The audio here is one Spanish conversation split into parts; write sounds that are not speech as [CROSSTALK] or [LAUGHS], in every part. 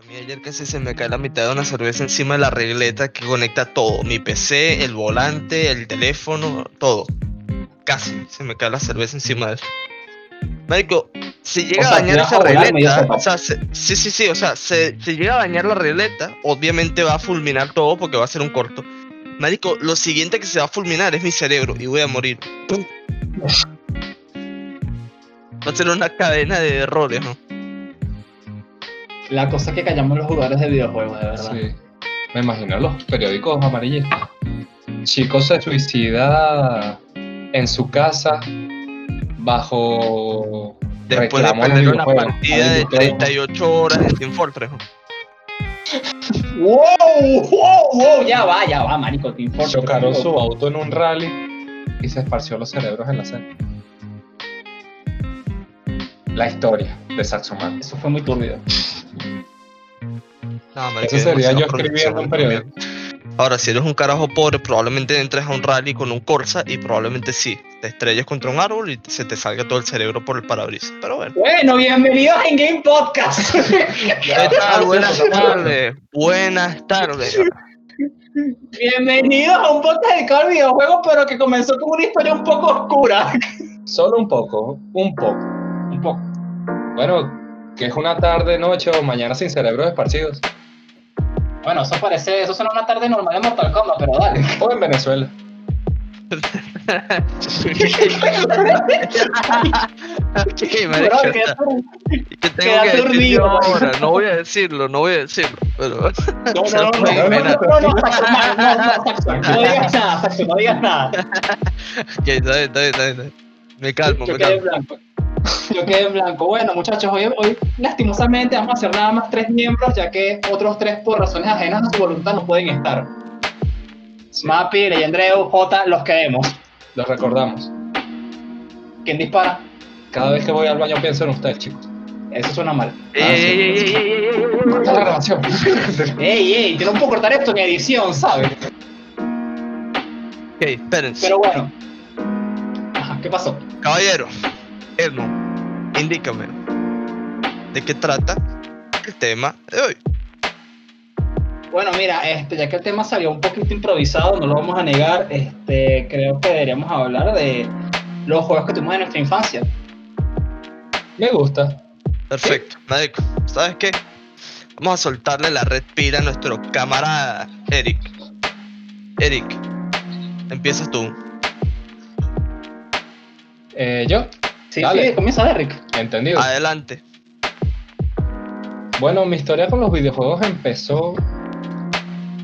A mí ayer casi se me cae la mitad de una cerveza encima de la regleta que conecta todo. Mi PC, el volante, el teléfono, todo. Casi se me cae la cerveza encima de eso. Marico, si llega O sea, a dañar esa regleta, o sea, se- sí, sí, sí, o sea, se- si llega a dañar la regleta, obviamente va a fulminar todo porque va a ser un corto. Marico, lo siguiente que se va a fulminar es mi cerebro y voy a morir. Va a ser una cadena de errores, ¿no? La cosa que callamos los jugadores de videojuegos, de verdad. Sí. Me imagino los periódicos amarillistas. Chico se suicida en su casa bajo Después de perder una partida de Ay, 38 horas en Team Fortress. ¡Wow! ¡Wow! ¡Wow! Ya va, ya va, marico. Team Fortress. Chocaron su auto en un rally y se esparció los cerebros en la cena. La historia de Saxoman. Eso fue muy turbio. No, Eso es sería yo escribiendo en producción, periódico. Ahora, si eres un carajo pobre, probablemente entres a un rally con un Corsa y probablemente sí, te estrelles contra un árbol y se te salga todo el cerebro por el parabrisas. Pero bueno. Bueno, bienvenidos en Game Podcast. [LAUGHS] ¿Qué tal? Buenas tardes. Buenas tardes. bienvenidos a un podcast dedicado al videojuego, pero que comenzó con una historia un poco oscura. Solo un poco, un poco. Un poco. Bueno, que es una tarde, noche o mañana sin cerebros esparcidos. Bueno, eso parece, eso suena una tarde normal de Mortal Kombat, pero dale. O en Venezuela. ¿Qué, Bro, qué tur- ¿Qué tengo queda que decir aturdido, yo marico. ahora? No voy a decirlo, no voy a decirlo. Pero No, no, no, no, no, no, esperar. no, no, Saxo, no, no, no, Saxo, no digas nada, no digas nada. Ok, está bien, está bien, está bien, está bien. Me en calmo. Yo quedé en blanco. Bueno, muchachos, hoy, hoy lastimosamente vamos a hacer nada más tres miembros, ya que otros tres por razones ajenas a su voluntad no pueden estar. Mapi, Leyendreu, J, los queremos. Los recordamos. ¿Quién dispara? Cada vez que voy al baño pienso en ustedes, chicos. Eso suena mal. Ey, ey, ey, ey, ey, ey, ey, ey. Corta la grabación. Ey, ey, yo no puedo cortar esto en edición, ¿sabes? Ok, espérense. Pero bueno. Ajá, ¿qué pasó? Caballero, Edmond, indícame. ¿De qué trata el tema de hoy? Bueno, mira, este, ya que el tema salió un poquito improvisado, no lo vamos a negar, este, creo que deberíamos hablar de los juegos que tuvimos en nuestra infancia. Me gusta. Perfecto, Marico. ¿Sabes qué? Vamos a soltarle la red pila a nuestro camarada Eric. Eric, empiezas tú. Eh, ¿Yo? Sí, Dale. sí, comienza Derrick. Entendido. Adelante. Bueno, mi historia con los videojuegos empezó.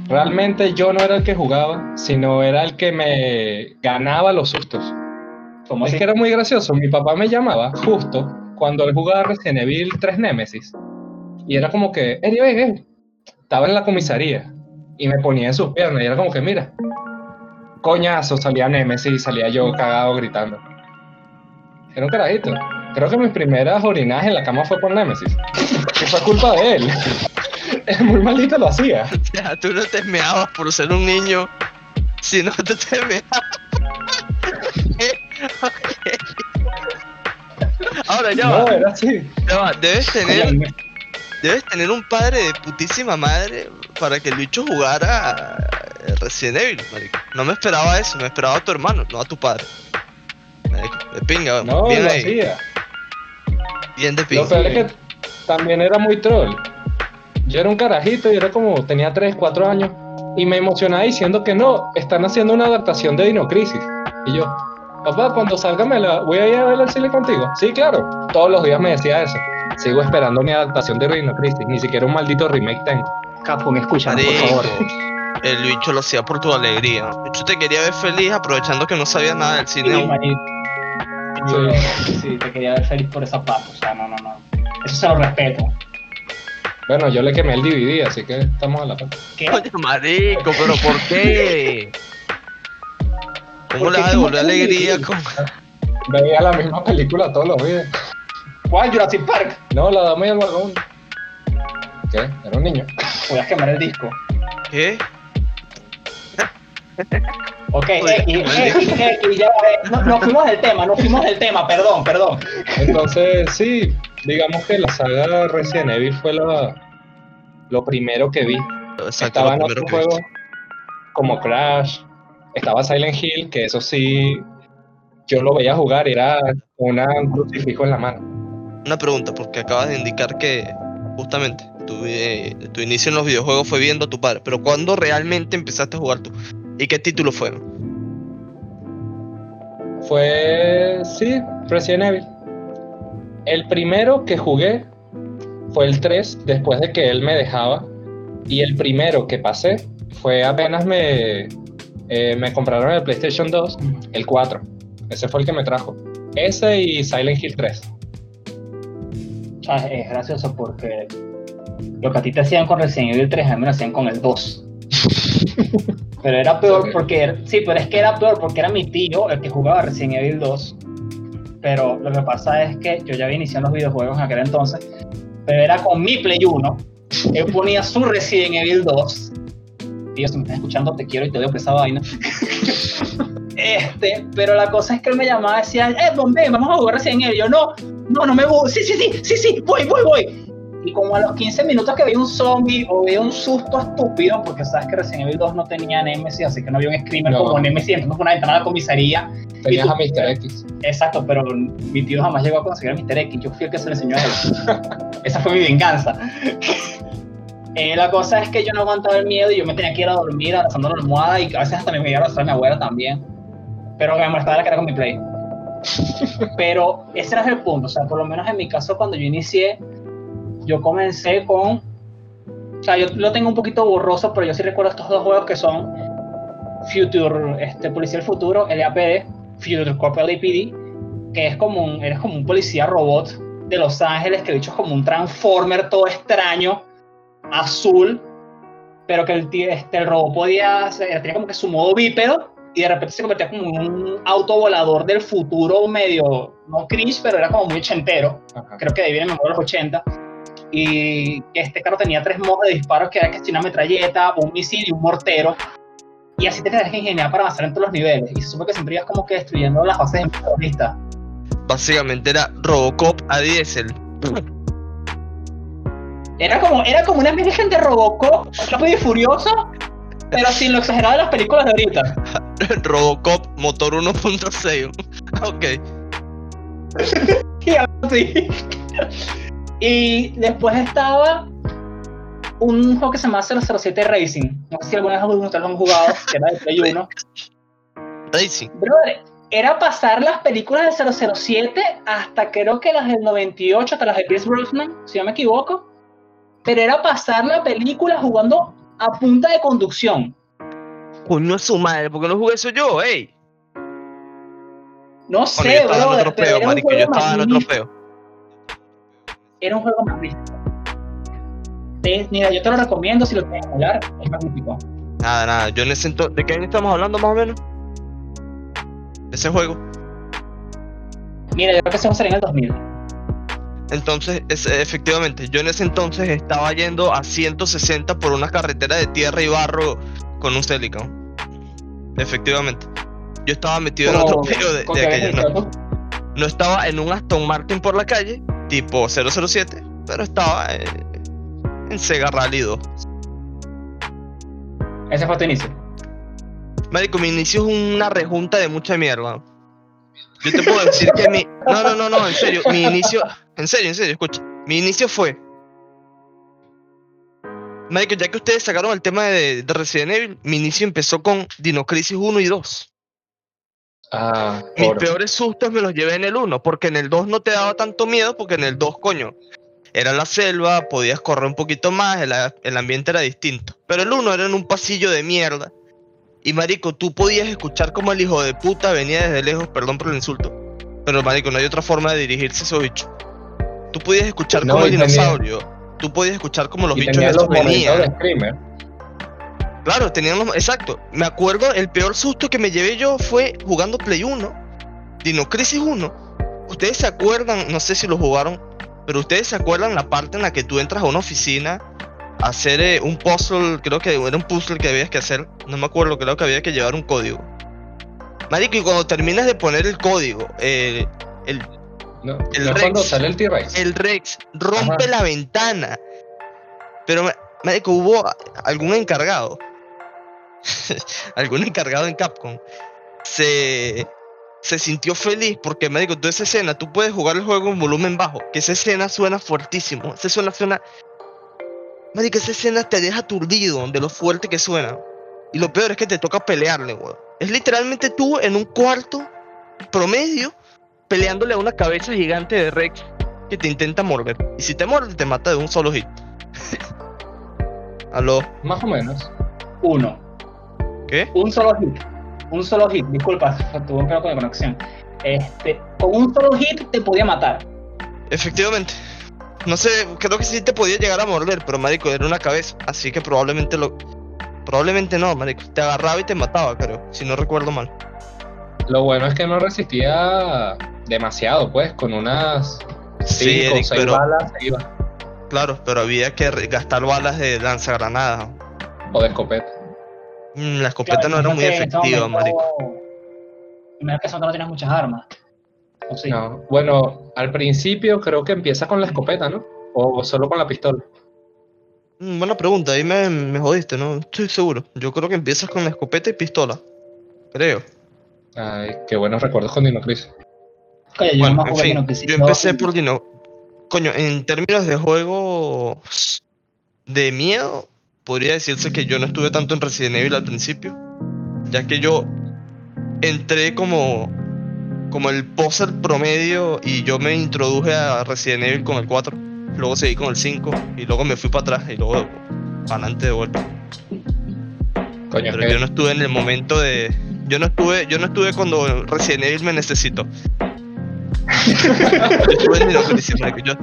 Realmente yo no era el que jugaba, sino era el que me ganaba los sustos. ¿Cómo Es así? que era muy gracioso. Mi papá me llamaba justo cuando él jugaba Resident Evil 3 Nemesis. Y era como que, Eri, ven, ven". Estaba en la comisaría y me ponía en sus piernas. Y era como que, mira, coñazo, salía Nemesis y salía yo cagado gritando. Era un carajito. Creo que mis primeras orinadas en la cama fue por Nemesis. Que fue culpa de él. [LAUGHS] Es muy maldito lo hacía. [LAUGHS] Ya, tú no te meabas por ser un niño, sino tú te meabas. [LAUGHS] Ahora ya No, va, era así. ya va, Debes tener, debes tener un padre de putísima madre para que el bicho jugara Resident Evil, marico. No me esperaba eso, me esperaba a tu hermano, no a tu padre. De [LAUGHS] pinga, No, bien lo ahí, hacía. bien de pinga. Lo peor es que también era muy troll. Yo era un carajito y era como, tenía 3, 4 años. Y me emocionaba diciendo que no, están haciendo una adaptación de Dino Crisis. Y yo, papá, cuando salga me la voy a ir a ver al cine contigo. Sí, claro. Todos los días me decía eso. Sigo esperando mi adaptación de Dino Crisis. Ni siquiera un maldito remake tengo. Capcom, escúchame, por Marico, favor. el bicho lo hacía por tu alegría. Bicho te quería ver feliz aprovechando que no sabía nada del cine. Sí, aún. marico. Sí. Sí, te quería ver feliz por esa parte. O sea, no, no, no. Eso se lo respeto. Bueno, yo le quemé el DVD, así que estamos a la par. ¿Qué? Marico, pero ¿por qué? ¿Cómo ¿Por le vas a devolver alegría con Veía la misma película todos los días. ¿Cuál? Jurassic Park. No, la dama y el vagón. ¿Qué? Era un niño. Voy a quemar el disco. qué? Ok, X. X, X, ya, eh, no, nos fuimos del tema, nos fuimos del tema, perdón, perdón. Entonces, sí, digamos que la saga Resident Evil fue la, lo primero que vi. Exacto, Estaban otros juegos como Crash, estaba Silent Hill, que eso sí, yo lo veía jugar, era una un crucifijo en la mano. Una pregunta, porque acabas de indicar que justamente tu, eh, tu inicio en los videojuegos fue viendo a tu padre, pero ¿cuándo realmente empezaste a jugar tú? ¿Y qué título fue? Fue, sí, Resident Evil. El primero que jugué fue el 3, después de que él me dejaba. Y el primero que pasé fue apenas me, eh, me compraron el PlayStation 2, el 4. Ese fue el que me trajo. Ese y Silent Hill 3. Ah, Es gracioso porque lo que a ti te hacían con Resident Evil 3, a mí me lo hacían con el 2. [LAUGHS] Pero era peor Ok. porque, sí, pero es que era peor porque era mi tío el que jugaba Resident Evil 2. Pero lo que pasa es que yo ya había iniciado los videojuegos en aquel entonces, pero era con mi Play 1. Él ponía su Resident Evil 2. Tío, si me estás escuchando, te quiero y te odio por esa vaina. [LAUGHS] Este, pero la cosa es que él me llamaba y decía, eh, Bombay, vamos a jugar Resident Evil. Y yo, no, no, no me gusta. Sí, sí, sí, sí, sí, voy, voy, voy. Y como a los 15 minutos que veía un zombie o veía un susto estúpido, porque sabes que Resident Evil 2 no tenía Nemesis, así que no había un screamer No. como Nemesis, entonces una ventana de la comisaría. Tenías tú- a Mr. X. Exacto, pero mi tío jamás llegó a conseguir a Mr. X, yo fui el que se le enseñó a él. [LAUGHS] Esa fue mi venganza. Eh, la cosa es que yo no aguantaba el miedo y yo me tenía que ir a dormir abrazando la almohada y a veces hasta me veía abrazar a mi abuela también. Pero lo me molestaba que era con mi play. [LAUGHS] Pero ese era el punto, o sea, por lo menos en mi caso cuando yo inicié, yo comencé con... O sea, yo lo tengo un poquito borroso, pero yo sí recuerdo estos dos juegos que son Future, este, Policía del Futuro, LAPD, Future Corp LAPD, que es como un, eres como un policía robot de Los Ángeles, que de hecho es como un transformer todo extraño, azul, pero que el, este, el robot podía, tenía como que su modo bípedo, y de repente se convertía como en un auto volador del futuro medio, no cringe, pero era como muy ochentero Ajá. creo que de ahí viene de los 80. Y este carro tenía tres modos de disparos que era que una metralleta, un misil y un mortero. Y así te tenías que ingeniar para avanzar en todos los niveles. Y se supo que siempre ibas como que destruyendo las bases de terroristas. Básicamente era Robocop a diésel. Era como, era como una virgen de Robocop, rápido y furioso, pero sin lo exagerado de las películas de ahorita. [LAUGHS] Robocop motor 1.6. [LAUGHS] ok. [LAUGHS] Y así. Y después estaba un juego que se llama 007 Racing. No sé si alguna vez ustedes lo han jugado, que era de Play 1. [LAUGHS] Racing. Brother, era pasar las películas del 007 hasta creo que las del 98, hasta las de Pierce Brosnan, si no me equivoco. Pero era pasar la película jugando a punta de conducción. Coño es su madre, ¿por qué no jugué eso yo, ey? No Bueno, sé, yo estaba en otro peo, marico, yo estaba en otro peo. Era un juego más místico. Te- Mira, yo te lo recomiendo si lo quieres emular, es magnífico. Nada, nada, yo en ese entonces, ¿de qué año estamos hablando más o menos? De ese juego. Mira, yo creo que se va a salir en el 2000. Entonces, es- efectivamente, yo en ese entonces estaba yendo a 160 por una carretera de tierra y barro con un Celican. Efectivamente. Yo estaba metido en otro [LAUGHS] peo de, de que aquella. No, no estaba en un Aston Martin por la calle, tipo 007, pero estaba eh, en Sega Rally 2. Ese fue tu inicio. Marico, mi inicio es una rejunta de mucha mierda. Yo te puedo decir que mi. No, no, no, no, en serio. Mi inicio. En serio, en serio, escucha. Mi inicio fue. Marico, ya que ustedes sacaron el tema de, de Resident Evil, mi inicio empezó con Dino Crisis 1 y 2. Ah, Mis peores sustos me los llevé en el 1, porque en el 2 no te daba tanto miedo, porque en el 2, coño, era la selva, podías correr un poquito más, el, el ambiente era distinto. Pero el 1 era en un pasillo de mierda. Y marico, tú podías escuchar como el hijo de puta venía desde lejos, perdón por el insulto. Pero marico, no hay otra forma de dirigirse a esos bichos. Tú podías escuchar No, como el dinosaurio. Tú podías escuchar como los y bichos esos los venían. Claro, tenían los... Exacto. Me acuerdo, el peor susto que me llevé yo fue jugando Play 1. Dino Crisis 1. Ustedes se acuerdan, no sé si lo jugaron, pero ustedes se acuerdan la parte en la que tú entras a una oficina a hacer eh, un puzzle, creo que era un puzzle que habías que hacer, no me acuerdo, creo que había que llevar un código. Marico, y cuando terminas de poner el código, eh, el, No, El Rex. sale el T-Rex. el Rex rompe Ajá. la ventana. Pero, ma- Marico, hubo algún encargado. [LAUGHS] algún encargado en Capcom. Se, se sintió feliz porque, marico, toda esa escena, tú puedes jugar el juego en volumen bajo, que esa escena suena fuertísimo. Esa suena, suena. Esa escena te deja aturdido de lo fuerte que suena. Y lo peor es que te toca pelearle, weón. Es literalmente tú en un cuarto promedio peleándole a una cabeza gigante de Rex que te intenta morder. Y si te muerde, te mata de un solo hit. [LAUGHS] Aló. Más o menos. Uno. ¿Qué? Un solo hit. Un solo hit. Disculpa, tuve un problema con la conexión. Este, con un solo hit te podía matar. Efectivamente. No sé, creo que sí te podía llegar a morder, pero marico, era una cabeza. Así que probablemente lo. Probablemente no, marico. Te agarraba y te mataba, creo. Si no recuerdo mal. Lo bueno es que no resistía demasiado, pues, con unas Sí, cinco Eric, seis pero. balas se iba. Claro, pero había que gastar balas de lanzagranadas. O de escopeta. Mm, la escopeta Claro, no era muy imagínate en ese efectiva, momento- marico. Primero que eso no tienes muchas armas. ¿O sí? No. Bueno, al principio creo que empieza con la escopeta, ¿no? O solo con la pistola. Mm, buena pregunta, ahí me, me jodiste, ¿no? Estoy seguro. Yo creo que empiezas con la escopeta y pistola. Creo. Ay, qué buenos recuerdos con Dino Crisis. Oye, yo Bueno, en fin, Dino Crisis yo 2 empecé por Dino. Coño, en términos de juego de miedo, podría decirse que yo no estuve tanto en Resident Evil al principio, ya que yo entré como como el poser promedio y yo me introduje a Resident Evil con el 4, luego seguí con el 5 y luego me fui para atrás y luego para adelante de vuelta. Coño, Pero que yo no estuve en el momento de yo no estuve yo no estuve cuando Resident Evil me necesitó. [LAUGHS] yo estuve en. Yo,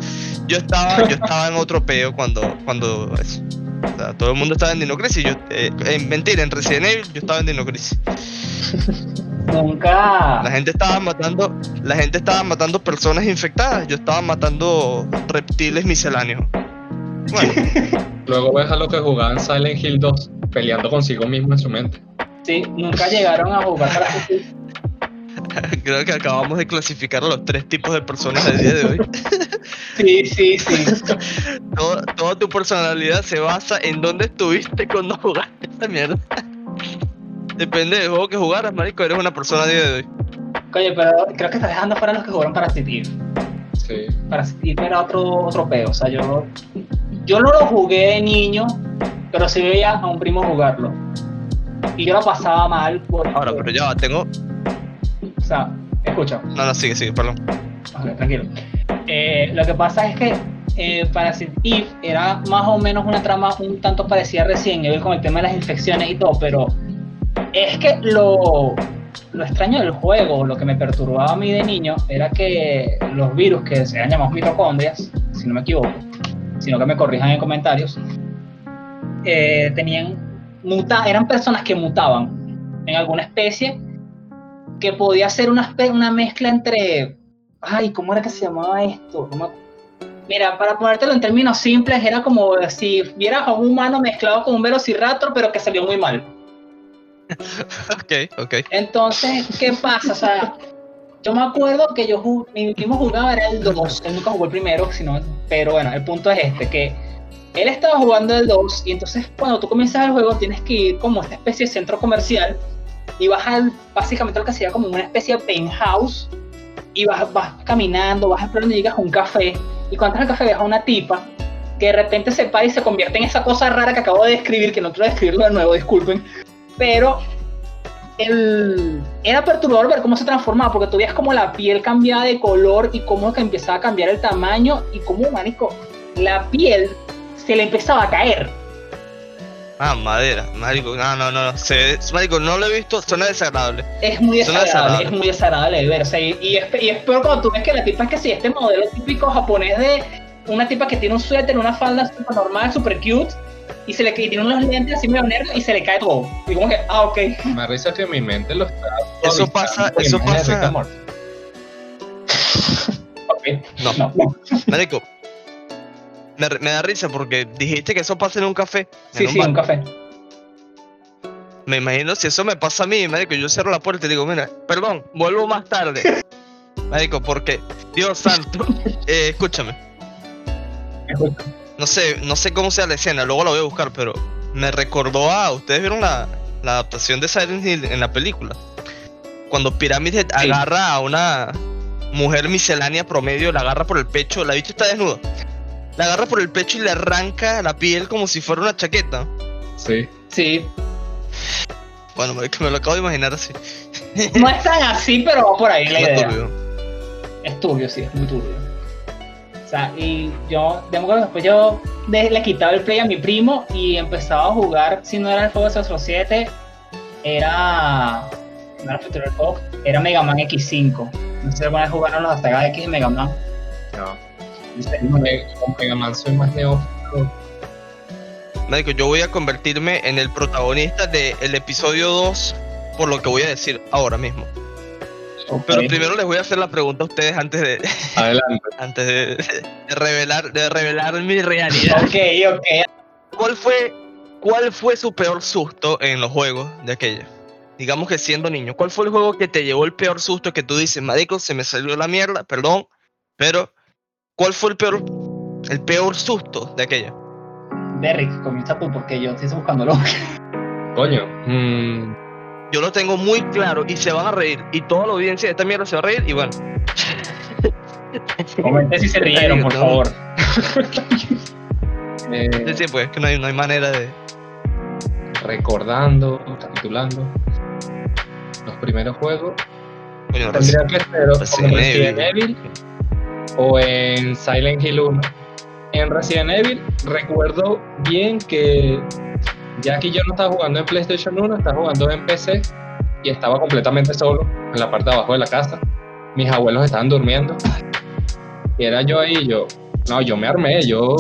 yo estaba yo estaba en otro peo cuando cuando eso. O sea, todo el mundo estaba en Dino Crisis, yo eh, en mentira, en Resident Evil yo estaba en Dino Crisis. [LAUGHS] Nunca. La gente estaba matando, la gente estaba matando personas infectadas, yo estaba matando reptiles misceláneos. Bueno, [LAUGHS] luego ves a lo que jugaban Silent Hill 2 peleando consigo mismo en su mente. Sí, nunca llegaron a jugar para. [LAUGHS] [LAUGHS] creo que acabamos de clasificar a los tres tipos de personas del día de hoy. [LAUGHS] Sí, sí, sí. [LAUGHS] Todo- toda tu personalidad se basa en dónde estuviste cuando jugaste esa mierda. Depende del juego que jugaras, marico, eres una persona a día de hoy. Oye, pero creo que estás dejando fuera los que jugaron para Eve. Sí. Para Eve era otro, otro peo. O sea, yo, yo no lo jugué de niño, pero sí veía a un primo jugarlo. Y yo lo pasaba mal. Porque, Ahora, pero ya tengo. O sea, escucha. No, no, sigue, sigue, perdón. Ok, tranquilo. Eh, lo que pasa es que eh, Parasite Eve era más o menos una trama un tanto parecida Resident Evil con el tema de las infecciones y todo, pero es que lo, lo extraño del juego, lo que me perturbaba a mí de niño, era que los virus que se han llamado mitocondrias, si no me equivoco, sino que me corrijan en comentarios, eh, tenían muta eran personas que mutaban en alguna especie que podía ser una, una mezcla entre Ay, ¿cómo era que se llamaba esto? No me- Mira, para ponértelo en términos simples, era como si vieras a un humano mezclado con un velociraptor, pero que salió muy mal. [LAUGHS] Ok, ok. Entonces, ¿qué pasa? O sea, yo me acuerdo que yo ju- mi primo jugaba era el 2, él nunca jugó el primero, sino, pero bueno, el punto es este, que él estaba jugando el 2 y entonces cuando tú comienzas el juego tienes que ir como a esta especie de centro comercial y vas al, básicamente lo que sería como una especie de penthouse y vas, vas caminando, vas explorando y llegas a un café y cuando entras al café ves a una tipa que de repente se para y se convierte en esa cosa rara que acabo de describir, que no quiero describirlo de nuevo, disculpen, pero el, era perturbador ver cómo se transformaba, porque tú veías como la piel cambiaba de color y cómo que empezaba a cambiar el tamaño y cómo, manico, la piel se le empezaba a caer. Ah, madera, marico. No, no, no. Se, marico, no lo he visto, suena desagradable. Es muy desagradable, desagradable. es muy desagradable de ver. o sea, y, y es, pe- y es peor cuando tú ves que la tipa es que sí, este modelo típico japonés de una tipa que tiene un suéter, una falda super normal, super cute, y se le y tiene unos lentes así medio negros y se le cae todo. Y como que, ah, ok. Me risa que mi mente lo está. Eso pasa- eso pasa- Rick and Morty. ok. No, No, no. marico. Me, me da risa porque dijiste que eso pasa en un café. Sí, en un sí, bar. un café. Me imagino si eso me pasa a mí, marico, yo cierro la puerta y digo, mira, perdón, vuelvo más tarde. [LAUGHS] Marico, porque, Dios santo, eh, escúchame. No sé, no sé cómo sea la escena, luego la voy a buscar, pero me recordó a. ¿Ustedes vieron la, la adaptación de Silent Hill en la película? Cuando Pyramid Head Sí. agarra a una mujer miscelánea promedio, la agarra por el pecho, la bicha está desnuda. La agarra por el pecho y le arranca la piel como si fuera una chaqueta. Sí. Sí. Bueno, me, me lo acabo de imaginar así. No es tan así, pero va por ahí la idea. turbio. Es turbio, sí, es muy turbio. O sea, y yo, de que después yo le quitaba el play a mi primo y empezaba a jugar, si no era el juego de 07, era. No era Future Fox, era Mega Man X5. No sé si alguna vez jugaron los Saga X de Mega Man. No. Me- Con Mega Man soy más neófito. Marico, yo voy a convertirme en el protagonista del episodio 2 por lo que voy a decir ahora mismo. Pero primero les voy a hacer la pregunta a ustedes antes de, [LAUGHS] Adelante. antes de, de revelar, de revelar mi realidad. Ok, ok. ¿Cuál fue, ¿Cuál fue su peor susto en los juegos de aquella? Digamos que siendo niño, ¿cuál fue el juego que te llevó el peor susto que tú dices, marico, se me salió la mierda, perdón, pero ¿cuál fue el peor, el peor susto de aquella? Derrick, comienza tú porque yo estoy buscándolo. Coño. mm, Yo lo tengo muy claro y se van a reír y toda la audiencia de esta mierda se va a reír y bueno. Comenten si se rieron, por favor. eh, Sí, sí, pues que no hay, no hay manera de... recordando, recapitulando. Los primeros juegos. Coño, Tendría que ser Resident Evil. Evil o en Silent Hill 1. En Resident Evil recuerdo bien que ya que yo no estaba jugando en PlayStation 1, estaba jugando en PC y estaba completamente solo en la parte de abajo de la casa. Mis abuelos estaban durmiendo y era yo ahí, yo, no, yo me armé, yo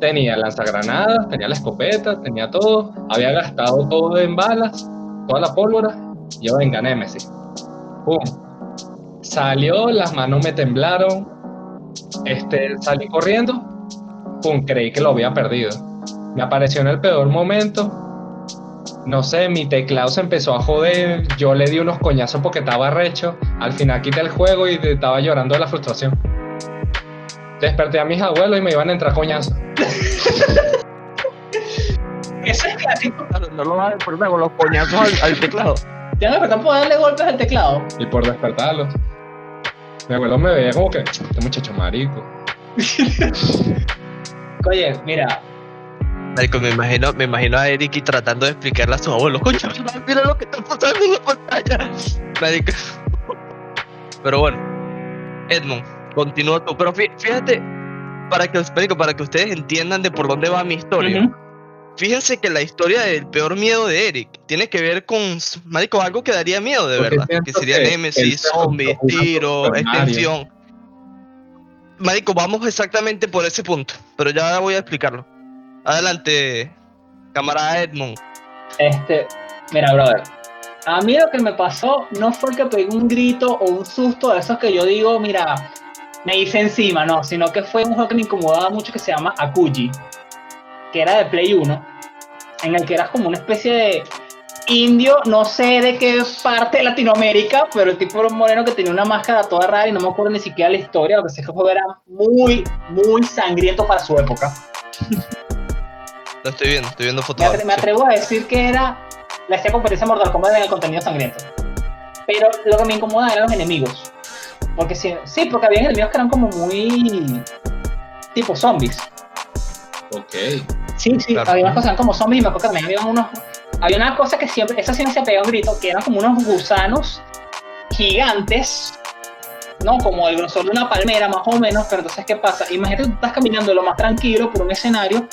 tenía lanzagranadas, tenía la escopeta, tenía todo, había gastado todo en balas, toda la pólvora, yo venga, Nemesis. ¡Pum! Salió, las manos me temblaron, este, salí corriendo, ¡pum! Creí que lo había perdido. Me apareció en el peor momento, no sé, mi teclado se empezó a joder, yo le di unos coñazos porque estaba recho, al final quité el juego y estaba llorando de la frustración. Desperté a mis abuelos y me iban a entrar coñazos. Eso es clásico. No lo vas a despertar con los coñazos al, al teclado. Ya me despertan por darle golpes al teclado. Y por despertarlos. Mi abuelo me veía como que, este muchacho marico. [LAUGHS] Oye, mira, Marico, me imagino, me imagino a Eric y tratando de explicarle a sus abuelos, coño, mira lo que está pasando en la pantalla. Marico. Pero bueno, Edmond, continúa tú. Pero fí- fíjate, para que, marico, para que ustedes entiendan de por dónde va mi historia. Fíjense que la historia del peor miedo de Eric tiene que ver con, marico, algo que daría miedo de Porque verdad. Que sería Nemesis, zombies, tiro, extensión. Marico, vamos exactamente por ese punto, pero ya voy a explicarlo. Adelante, camarada Edmond. este, mira, brother. A mí lo que me pasó no fue que pegué un grito o un susto de esos que yo digo, mira, me hice encima, no, sino que fue un juego que me incomodaba mucho que se llama Akuji, que era de Play 1, en el que eras como una especie de indio, no sé de qué parte de Latinoamérica, pero el tipo era un moreno que tenía una máscara toda rara y no me acuerdo ni siquiera la historia, lo que sé que el juego era muy, muy sangriento para su época. Lo estoy viendo, estoy viendo Me, fotos. atre- me atrevo a decir que era la hacía competencia Mortal Kombat en el contenido sangriento. Pero lo que me incomodaba eran los enemigos. Porque sí, sí, porque había enemigos que eran como muy tipo zombies. Ok. Sí, sí, Claro. había unas cosas que eran como zombies y me acuerdo que también había unos. Había una cosa que siempre, esa sí me se pegaba un grito, que eran como unos gusanos gigantes, ¿no? Como el grosor de una palmera más o menos, pero entonces, ¿qué pasa? Imagínate que tú estás caminando lo más tranquilo por un escenario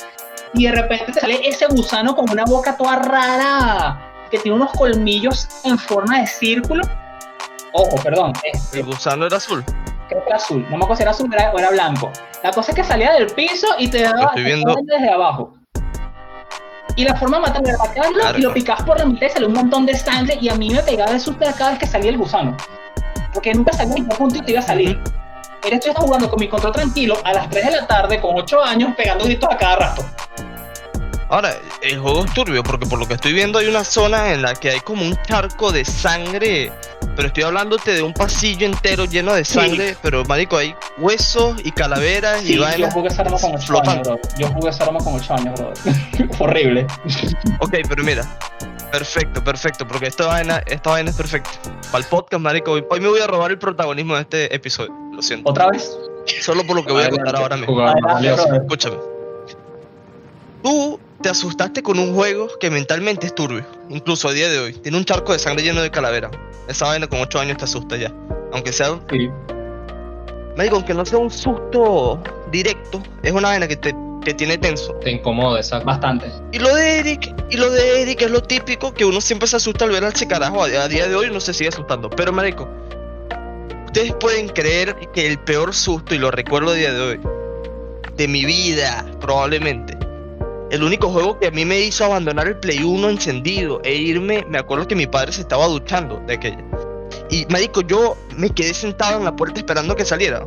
y de repente te sale ese gusano con una boca toda rara que tiene unos colmillos en forma de círculo. Ojo, perdón, este, El gusano era azul. Creo que era azul, no me acuerdo si era azul o era- blanco. La cosa es que salía del piso y te daba desde abajo. Y la forma de matarlo era matarlo y lo picabas por la mitad y salió un montón de sangre y a mí me pegaba de susto cada vez que salía el gusano. Porque nunca salía en punto te iba a salir. Era estoy jugando con mi control tranquilo a las 3 de la tarde con 8 años pegando gritos a cada rato. Ahora, el juego es turbio porque por lo que estoy viendo hay una zona en la que hay como un charco de sangre pero estoy hablándote de un pasillo entero lleno de sangre, pero marico, hay huesos y calaveras Sí, y yo vainas jugué esa arma con 8 flotando. años, bro. Yo jugué esa arma con 8 años, bro. [LAUGHS] Horrible. Ok, pero mira, perfecto, perfecto, porque esta vaina, esta vaina es perfecta. Para el podcast, marico, hoy, me voy a robar el protagonismo de este episodio, lo siento. ¿Otra vez? Solo por lo que voy a contar ahora mismo. Escúchame. Tú te asustaste con un juego que mentalmente es turbio, incluso a día de hoy. Tiene un charco de sangre lleno de calavera. Esa vaina con 8 años te asusta ya. Aunque sea, Sí. marico, aunque no sea un susto directo, es una vaina que te, te tiene tenso. Te incomoda, exacto. Bastante. Y lo de Eric, y lo de Eric es lo típico que uno siempre se asusta al ver a ese carajo. A, a día de hoy uno se sigue asustando. Pero, marico, ustedes pueden creer que el peor susto, y lo recuerdo a día de hoy, de mi vida, probablemente. El único juego que a mí me hizo abandonar el Play 1 encendido e irme, me acuerdo que mi padre se estaba duchando de aquella. Y, marico, yo me quedé sentado en la puerta esperando que saliera.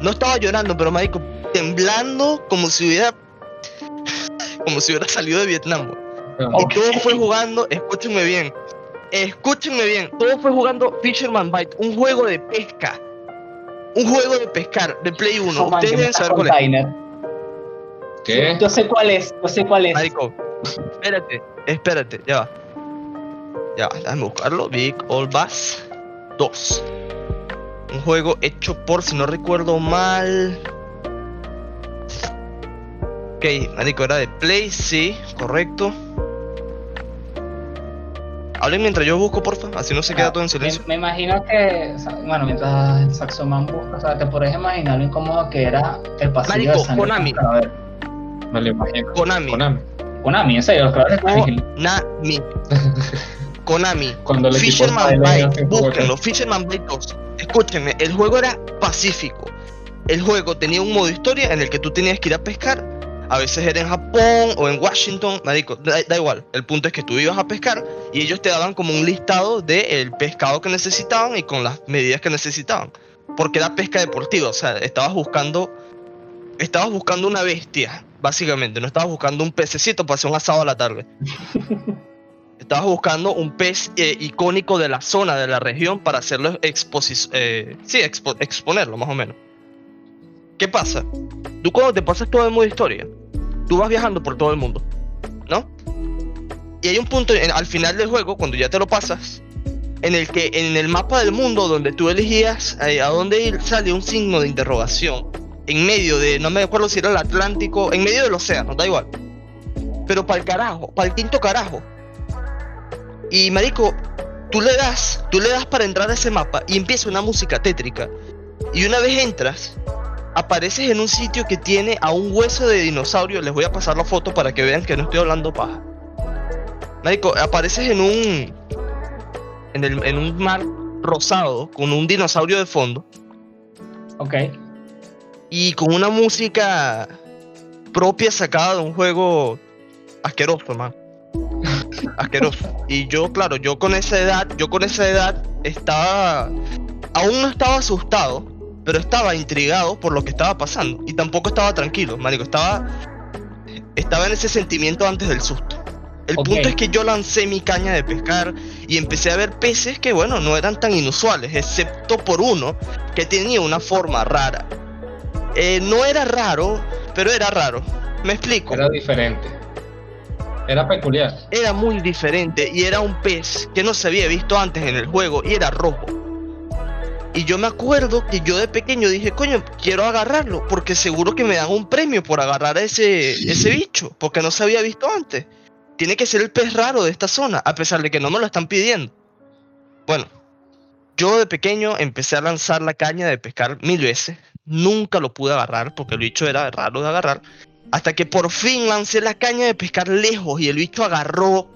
No estaba llorando, pero, marico, temblando como si hubiera [LAUGHS] como si hubiera salido de Vietnam. Pero, Y todo fue jugando, escúchenme bien, escúchenme bien, todo fue jugando Fisherman Bite, un juego de pesca. Un juego de pescar, de Play 1. Oh, man, Ustedes deben saber cuál es. ¿Qué? Yo sé cuál es, yo sé cuál es. Marico, espérate, espérate, ya va. Ya va, déjame buscarlo. Big Old Bass 2. Un juego hecho por, si no recuerdo mal. Ok, Marico, era de Play, sí, correcto. Hablen mientras yo busco, porfa, así no se queda Ah, todo en silencio. Me, me imagino que, bueno, mientras Saxoman busca, o sea, te podrías imaginar lo incómodo que era el pasillo Marico, de. Konami. A ver, Me lo imagino. Konami. Konami. Konami, en serio, los creadores de Konami. Konami. [LAUGHS] Cuando el Fisherman de- búsquenlo, Fisherman Bite 2. Escúchenme, el juego era pacífico. El juego tenía un modo historia en el que tú tenías que ir a pescar. A veces era en Japón o en Washington, marico, da, da igual. El punto es que tú ibas a pescar y ellos te daban como un listado del pescado que necesitaban y con las medidas que necesitaban. Porque era pesca deportiva, o sea, estabas buscando estabas buscando una bestia, básicamente, no estabas buscando un pececito para hacer un asado a la tarde. [LAUGHS] Estabas buscando un pez eh, icónico de la zona, de la región, para hacerlo eh, sí, expo- exponerlo más o menos. ¿Qué pasa? Tú cuando te pasas todo el modo historia, tú vas viajando por todo el mundo, ¿no? Y hay un punto en- al final del juego, cuando ya te lo pasas, en el que en el mapa del mundo donde tú elegías eh, a dónde ir, sale un signo de interrogación. En medio de, no me acuerdo si era el Atlántico, en medio del océano, da igual. Pero para el carajo, para el quinto carajo. Y marico, tú le das, tú le das para entrar a ese mapa y empieza una música tétrica. Y una vez entras, apareces en un sitio que tiene a un hueso de dinosaurio. Les voy a pasar la foto para que vean que no estoy hablando paja. Marico, apareces en un en, el, en un mar rosado con un dinosaurio de fondo Ok. Y con una música propia sacada de un juego asqueroso, man. [LAUGHS] Asqueroso. Y yo, claro, yo con esa edad, yo con esa edad estaba aún no estaba asustado, pero estaba intrigado por lo que estaba pasando y tampoco estaba tranquilo, marico, estaba estaba en ese sentimiento antes del susto. El punto es que yo lancé mi caña de pescar y empecé a ver peces que, bueno, no eran tan inusuales, excepto por uno que tenía una forma rara. Eh, no era raro, pero era raro. Me explico. Era diferente. Era peculiar. Era muy diferente y era un pez que no se había visto antes en el juego y era rojo. Y yo me acuerdo que yo de pequeño dije, coño, quiero agarrarlo porque seguro que me dan un premio por agarrar a ese, ese bicho, porque no se había visto antes. Tiene que ser el pez raro de esta zona, a pesar de que no me lo están pidiendo. Bueno, yo de pequeño empecé a lanzar la caña de pescar mil veces. Nunca lo pude agarrar porque el bicho era raro de agarrar. Hasta que por fin lancé la caña de pescar lejos y el bicho agarró.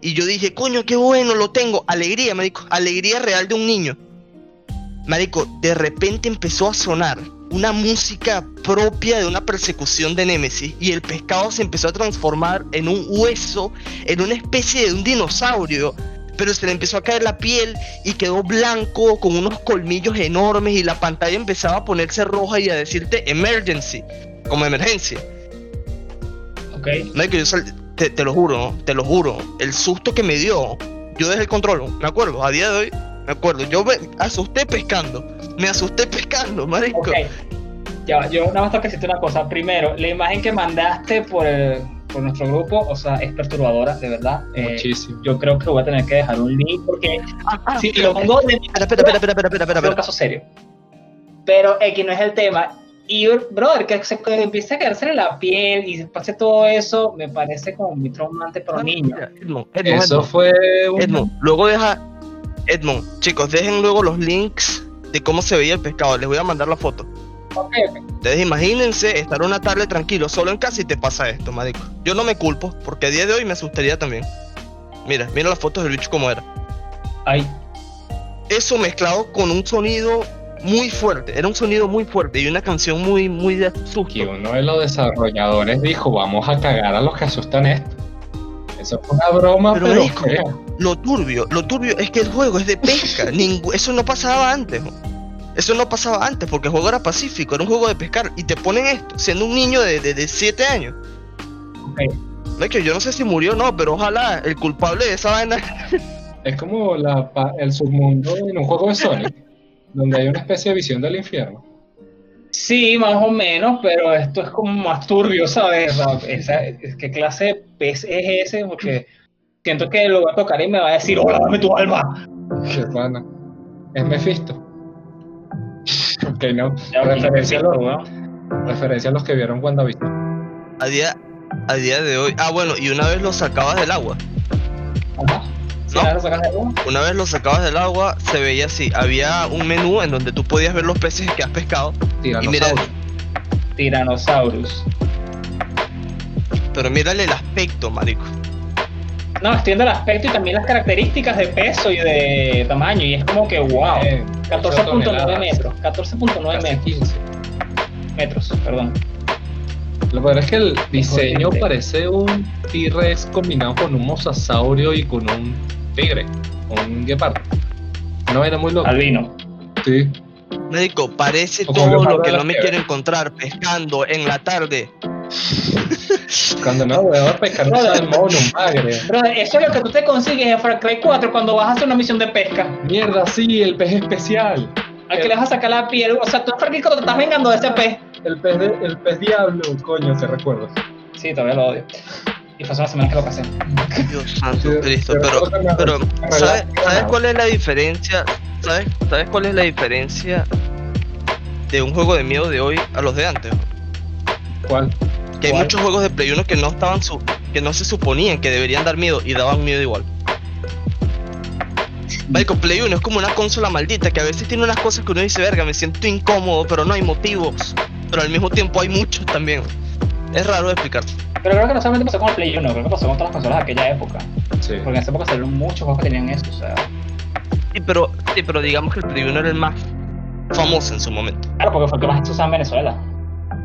Y yo dije, coño, qué bueno, lo tengo. Alegría, marico. Alegría real de un niño. Marico, de repente empezó a sonar una música propia de una persecución de Némesis. Y el pescado se empezó a transformar en un hueso, en una especie de un dinosaurio. Pero se le empezó a caer la piel y quedó blanco con unos colmillos enormes y la pantalla empezaba a ponerse roja y a decirte emergency, como emergencia. Ok. Marico, yo sal- te, te lo juro, ¿no? te lo juro. El susto que me dio, yo dejé el control, me acuerdo, a día de hoy, me acuerdo. Yo me asusté pescando. Me asusté pescando, marico. Ok. Ya, yo nada más tengo que decirte una cosa. Primero, la imagen que mandaste por, el- por nuestro grupo, o sea, es perturbadora, de verdad. Eh, Muchísimo. yo creo que voy a tener que dejar un link porque Ah, [LAUGHS] ah, si lo pongo de Espera, espera, espera, espera, espera, espera, es un caso serio. Pero X no es el tema. Y, brother, que se que empiece a quedarse en la piel y pase todo eso, me parece como muy traumante para un niño. Mira, Edmond, Edmond, Eso Edmond, fue un... Edmond, luego deja. Edmond, chicos, dejen luego los links de cómo se veía el pescado. Les voy a mandar la foto. Ustedes imagínense estar una tarde tranquilo, solo en casa y te pasa esto, marico. Yo no me culpo, porque a día de hoy me asustaría también. Mira, mira las fotos del bicho como era. Ay, Eso mezclado con un sonido muy fuerte. Era un sonido muy fuerte y una canción muy, muy de susto. que uno de los desarrolladores dijo, vamos a cagar a los que asustan esto. Eso fue una broma, Pero, pero, marico, fea. Lo turbio, lo turbio es que el juego es de pesca. [LAUGHS] Ningú- eso no pasaba antes. Eso no pasaba antes porque el juego era pacífico, era un juego de pescar. Y te ponen esto, siendo un niño de 7 años. ok. Marico, yo no sé si murió o no, pero ojalá el culpable de esa vaina. [LAUGHS] Es como la, pa- el submundo en un juego de Sonic, donde hay una especie de visión del infierno. Sí, más o menos, pero esto es como más turbio, ¿sabes? O sea, esa- es- ¿Qué clase de pez es ese? Porque siento que lo voy a tocar y me va a decir, hola, dame tu alma. Qué pana. Es Mephisto. [LAUGHS] Ok, no. Referencia a los, weón. referencia a los que vieron WandaVision. A día, a día de hoy. Ah, bueno, y una vez lo sacabas del agua. Ajá. No. Una vez lo sacabas del agua, se veía así. Había un menú en donde tú podías ver los peces que has pescado. Y mira. Tyrannosaurus. pero mírale el aspecto, marico. No, estoy viendo el aspecto y también las características de peso y de tamaño. Y es como que, wow. Eh, 14.9 toneladas. metros. 14.9 casi metros. 15. metros, perdón. Lo peor es que el diseño parece un T-Rex combinado con un mosasaurio y con un tigre, un guepardo. No era muy loco. Albino. Sí. Marico, parece todo lo que no me quiero encontrar pescando en la tarde. Cuando no, voy a pescar salmón, un bagre. Brother, eso es lo que tú te consigues en Far Cry 4 cuando vas a hacer una misión de pesca. Mierda, sí, el pez especial. Al que le vas a sacar la piel. O sea, tú en Far Cry 4 te estás vengando de ese pez. El pez, de- el pez diablo, coño, te recuerdo. Sí, todavía lo odio. Y hace una semana que lo pasé. Dios santo Sí, Cristo. pero Pero, ¿sabes, ¿sabes no. cuál es la diferencia? ¿Sabes, ¿Sabes cuál es la diferencia de un juego de miedo de hoy a los de antes? ¿Cuál? Que hay muchos juegos de Play 1 que no estaban su que no se suponían que deberían dar miedo y daban miedo igual. Marico, Play 1 es como una consola maldita que a veces tiene unas cosas que uno dice, verga, me siento incómodo, pero no hay motivos. Pero al mismo tiempo hay muchos también. Es raro de explicar. Pero creo que no solamente pasó con el Play 1, creo que pasó con todas las consolas de aquella época. Sí. Porque en esa época salieron muchos juegos que tenían eso. O sea, Sí, pero, sí, pero digamos que el Play 1 era el más famoso en su momento. claro, porque fue el que más se usaba en Venezuela.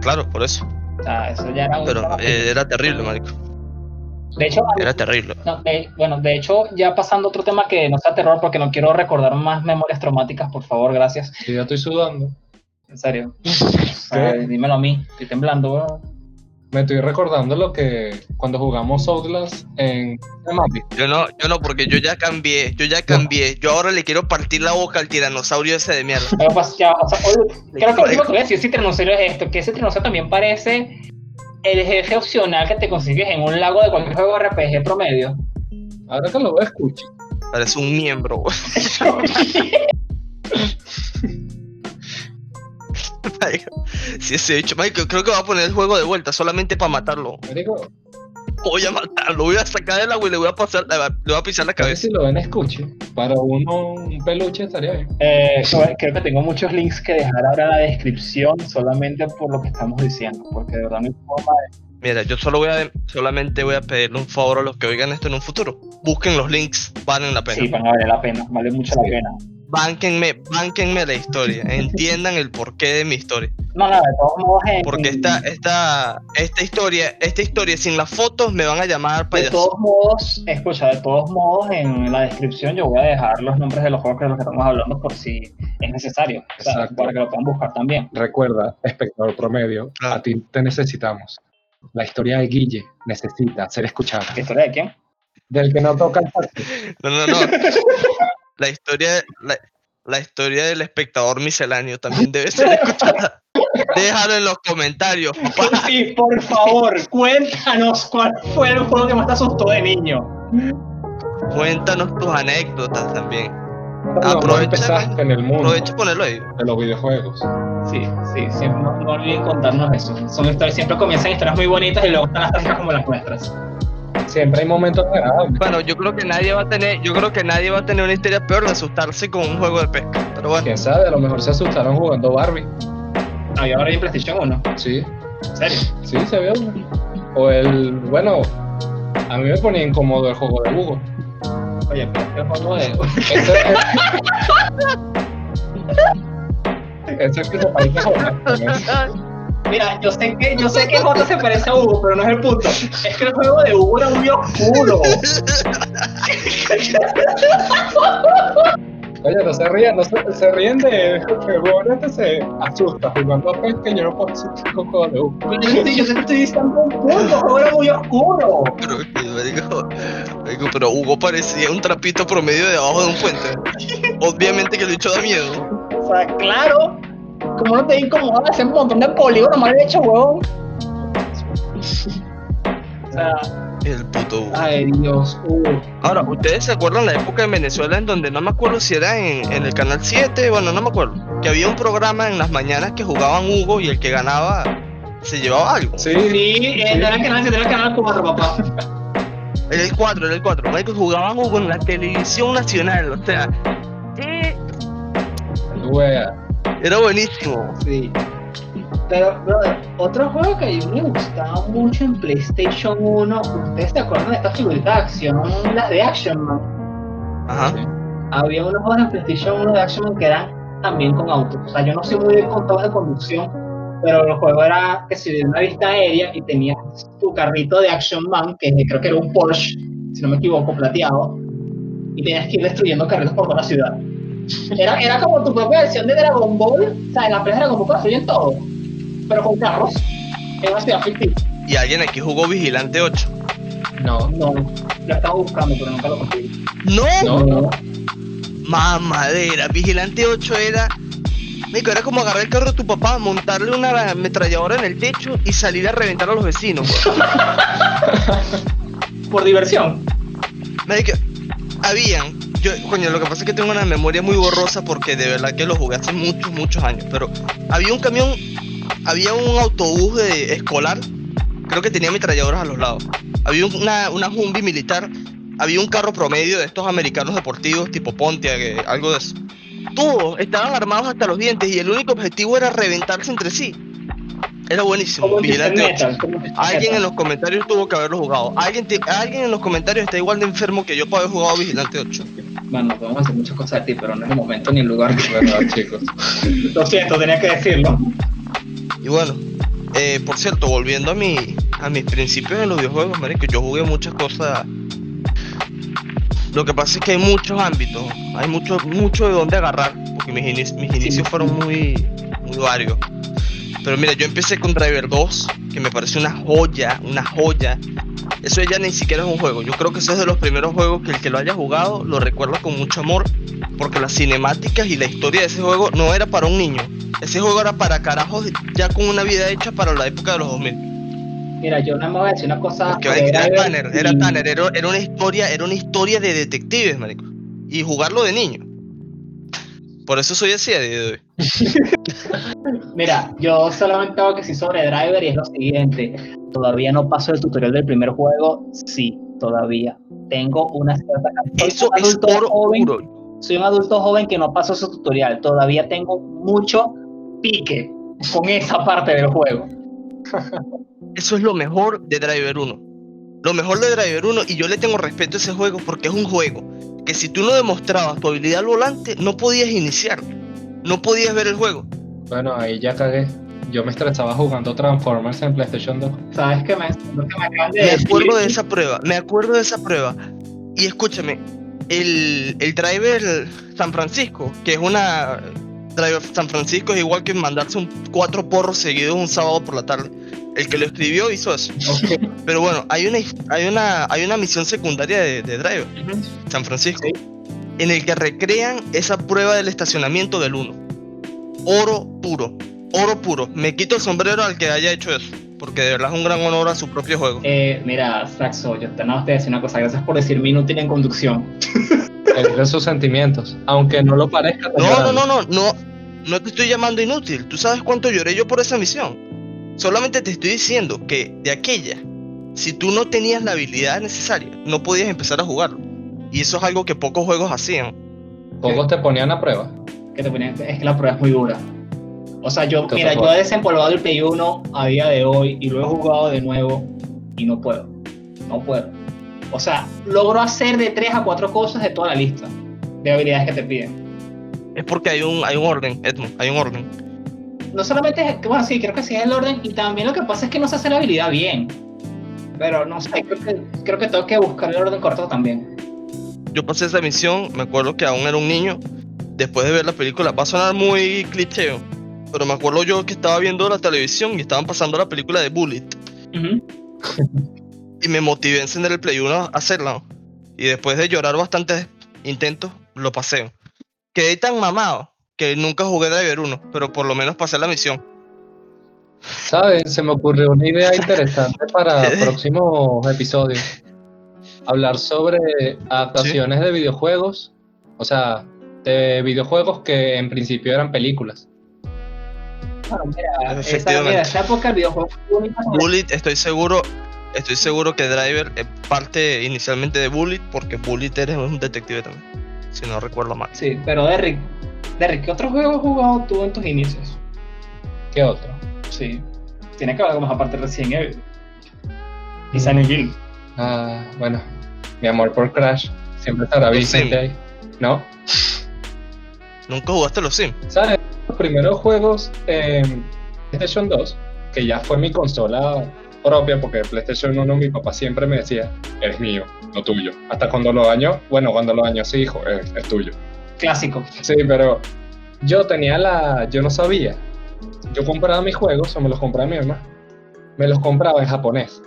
Claro, por eso. O sea, eso ya era un. Pero eh, era terrible, marico. de hecho, Era terrible. no, de- bueno, de hecho, ya pasando a otro tema que no sea terror, porque no quiero recordar más memorias traumáticas, por favor, gracias. Sí, ya estoy sudando. En serio. [LAUGHS] Dímelo a mí, estoy temblando, weón. Me estoy recordando lo que cuando jugamos Outlast en. Yo no, yo no, porque yo ya cambié, yo ya cambié. Yo ahora le quiero partir la boca al tiranosaurio ese de mierda. Pero, pues, ya, o sea, oye, creo que lo último que voy a decir si tiranosaurio es esto, que ese tiranosaurio también parece el jefe opcional que te consigues en un lago de cualquier juego RPG promedio. Ahora que lo voy a escuchar. Parece un miembro. [LAUGHS] [LAUGHS] [LAUGHS] Si ese bicho, Marico, creo que va a poner el juego de vuelta solamente para matarlo. Marico, Voy a matarlo, voy a sacar del agua y le voy a pasar, le voy a pisar la a ver cabeza. si lo ven escuche. Para uno, un peluche estaría bien. Eh, creo que tengo muchos links que dejar ahora en la descripción solamente por lo que estamos diciendo, porque de verdad de... Mira, yo solo voy a, solamente voy a pedirle un favor a los que oigan esto en un futuro. Busquen los links, valen la pena. Sí, van a valer la pena, vale mucho la pena. Bánquenme, bánquenme la historia, entiendan el porqué de mi historia. No, no, de todos modos, en, Porque esta, esta, esta historia, esta historia sin las fotos me van a llamar de payaso. todos modos, escucha, de todos modos, en la descripción yo voy a dejar los nombres de los juegos de los que estamos hablando por si es necesario, o sea, Exacto. para que lo puedan buscar también. Recuerda, espectador promedio, Claro. a ti te necesitamos. La historia de Guille necesita ser escuchada. ¿Qué historia de quién? Del que no toca el. No, no, no. [LAUGHS] la historia, la, la historia del espectador misceláneo también debe ser [LAUGHS] escuchada. Déjalo en los comentarios, papá. Sí, por favor, cuéntanos cuál fue el juego que más te asustó de niño. Cuéntanos tus anécdotas también. ¿Cómo Aprovecha, empezaste en el mundo Aprovecha y ponerlo ahí. de los videojuegos? Sí, sí, siempre, no, no olviden contarnos eso. Son historias, siempre comienzan historias muy bonitas y luego están las trágicas como las nuestras. Siempre hay momentos agradables. Bueno, yo creo que nadie va a tener, yo creo que nadie va a tener una historia peor de asustarse con un juego de pesca. Pero bueno, Quién sabe, a lo mejor se asustaron jugando Barbie. Había ahora en PlayStation 1. Sí, ¿En serio? sí, se vio. O el, bueno, a mí me ponía incómodo el juego de Hugo. Oye, pero este juego de. Ese, es [LAUGHS] que se parece a. Mira, yo sé que, yo sé que J se parece a Hugo, pero no es el punto. Es que el juego de Hugo era muy oscuro. Oye, no se rían, no se, se ríen de que Hugo este se asusta jugando a pesca y yo no puedo asustar con juego de Hugo. Yo sé que estoy diciendo un punto, el juego era muy oscuro. pero, pero Hugo parecía un trapito promedio debajo de un puente. Obviamente que el bicho da miedo. O sea, claro. ¿Cómo no te incomoda hacer un montón de polígonos mal hecho, huevón? O sea, El puto Hugo. ay Dios, Hugo. Ahora, ¿ustedes se acuerdan la época en Venezuela en donde no me acuerdo si era en, en el canal 7? Bueno, no me acuerdo. Que había un programa en las mañanas que jugaban Hugo y el que ganaba se llevaba algo. Sí, Sí, eh, era el canal, era el canal 4, papá. Era el 4, era el 4. Marico, jugaban Hugo en la televisión nacional. O sea, eh, wea. Era buenísimo. Sí. Pero, brother, otro juego que a mí me gustaba mucho en PlayStation 1, ¿ustedes se acuerdan de estas figuritas de acción? Las de Action Man. Ajá. Había unos juegos en PlayStation 1 de Action Man que eran también con autos. O sea, yo no soy muy bien con juegos de conducción, pero el juego era que se de una vista aérea y tenías tu carrito de Action Man, que creo que era un Porsche, si no me equivoco, plateado, y tenías que ir destruyendo carritos por toda la ciudad. Era, era como tu propia versión de Dragon Ball, o sea, en la playa de Dragon Ball construyen todo, pero con carros, en una ciudad ficticia. Y alguien aquí jugó Vigilante 8. No, No, lo estaba buscando, pero nunca lo conseguí. ¡No! no, Mamadera. Vigilante 8 era. Marico, era como agarrar el carro de tu papá, montarle una ametralladora en el techo y salir a reventar a los vecinos. [LAUGHS] Por diversión. Marico, habían. Yo, coño, lo que pasa es que tengo una memoria muy borrosa porque de verdad que lo jugué hace muchos, muchos años. Pero había un camión, había un autobús de escolar, creo que tenía ametralladoras a los lados. Había una, una militar, había un carro promedio de estos americanos deportivos, tipo Pontiac, eh, algo de eso. Todos estaban armados hasta los dientes y el único objetivo era reventarse entre sí. Era buenísimo. Vigilante 8. Metal. como en Twisted Alguien en los comentarios tuvo que haberlo jugado. Alguien, te- alguien en los comentarios está igual de enfermo que yo para haber jugado Vigilante 8. Bueno, podemos hacer muchas cosas de ti, pero no es el momento ni el lugar. verdad, chicos. [LAUGHS] Lo siento, tenía que decirlo. Y bueno, eh, por cierto, volviendo a mi a mis principios en los videojuegos, marico, yo jugué muchas cosas. Lo que pasa es que hay muchos ámbitos, hay mucho, mucho de dónde agarrar, porque mis, mis inicios fueron muy, muy varios. Pero mira, yo empecé con Driver 2, que me parece una joya, una joya. Eso ya ni siquiera es un juego. Yo creo que eso es de los primeros juegos que el que lo haya jugado lo recuerda con mucho amor, porque las cinemáticas y la historia de ese juego no era para un niño. Ese juego era para carajos ya con una vida hecha para la época de los 2000. Mira, yo no me voy a decir una cosa. Porque sobre era Driver Tanner, era Tanner, era, era una historia, era una historia de detectives, marico. Y jugarlo de niño. Por eso soy así a día de hoy. Mira, yo solamente tengo que decir sobre Driver y es lo siguiente. Todavía no paso el tutorial del primer juego. Sí, todavía. Tengo una cierta Eso es oro joven, puro. Soy un adulto joven que no pasó su tutorial. Todavía tengo mucho pique con esa parte del juego. Eso es lo mejor de Driver 1. Lo mejor de Driver 1, y yo le tengo respeto a ese juego porque es un juego que si tú no demostrabas tu habilidad al volante, no podías iniciar. No podías ver el juego. Bueno, ahí ya cagué. Yo me estresaba jugando Transformers en PlayStation 2. ¿Sabes qué me, lo que me acaban de decir? acuerdo de esa prueba, me acuerdo de esa prueba. Y escúchame, el, el driver San Francisco, que es una. Driver San Francisco es igual que mandarse un, cuatro porros seguidos un sábado por la tarde. El que lo escribió hizo eso. Pero bueno, hay una, hay una, hay una misión secundaria de, de Driver. San Francisco. En el que recrean esa prueba del estacionamiento del 1. Oro puro, oro puro. Me quito el sombrero al que haya hecho eso, porque de verdad es un gran honor a su propio juego. Eh, mira, Saxo, yo te, no, te decir una cosa. Gracias por decirme inútil en conducción. [LAUGHS] Es de sus sentimientos, aunque no lo parezca. No, no, no, no, no, no te estoy llamando inútil. Tú sabes cuánto lloré yo por esa misión. Solamente te estoy diciendo que de aquella, si tú no tenías la habilidad necesaria, no podías empezar a jugarlo. Y eso es algo que pocos juegos hacían. Pocos te ponían a prueba. que te ponían- es que la prueba es muy dura. O sea, yo, mira, yo he desempolvado el Play 1 a día de hoy y lo he jugado de nuevo y no puedo. No puedo. O sea, logro hacer de 3 a 4 cosas de toda la lista de habilidades que te piden. Es porque hay un, hay un orden, Edmund, hay un orden. No solamente es bueno, sí, creo que sí es el orden y también lo que pasa es que no se hace la habilidad bien. Pero no sé, creo que, creo que tengo que buscar el orden correcto también. Yo pasé esa misión, me acuerdo que aún era un niño. Después de ver la película, va a sonar muy cliché, pero me acuerdo yo que estaba viendo la televisión y estaban pasando la película de Bullet. [LAUGHS] Y me motivé a encender el Play 1 a hacerla. Y después de llorar bastantes intentos, lo pasé. Quedé tan mamado que nunca jugué Driver 1, pero por lo menos pasé la misión. ¿Sabes? Se me ocurrió una idea interesante [LAUGHS] para próximos episodios. Hablar sobre adaptaciones de videojuegos, o sea, de videojuegos que en principio eran películas. Bueno, mira, esa, mira, esa época el videojuego. Bullet, estoy seguro, estoy seguro que Driver es parte inicialmente de Bullet, porque Bullet eres un detective también, si no recuerdo mal. Sí, pero Derrick, Derrick, ¿qué otros juegos has jugado tú en tus inicios? ¿Qué otro? Sí, tiene que haber algo más aparte de Resident Evil. Y Silent Hill. Ah, bueno, mi amor por Crash siempre estará vigente ahí. ¿No? Nunca jugaste los Sims. ¿Sabes? Los primeros juegos en PlayStation 2, que ya fue mi consola propia, porque PlayStation 1 mi papá siempre me decía, eres mío, no tuyo. Hasta cuando lo dañó, bueno, cuando lo dañó sí, hijo, es, es tuyo. Clásico. Sí, pero yo tenía la, yo no sabía. Yo compraba mis juegos, o me los compraba mi mamá, me los compraba en japonés.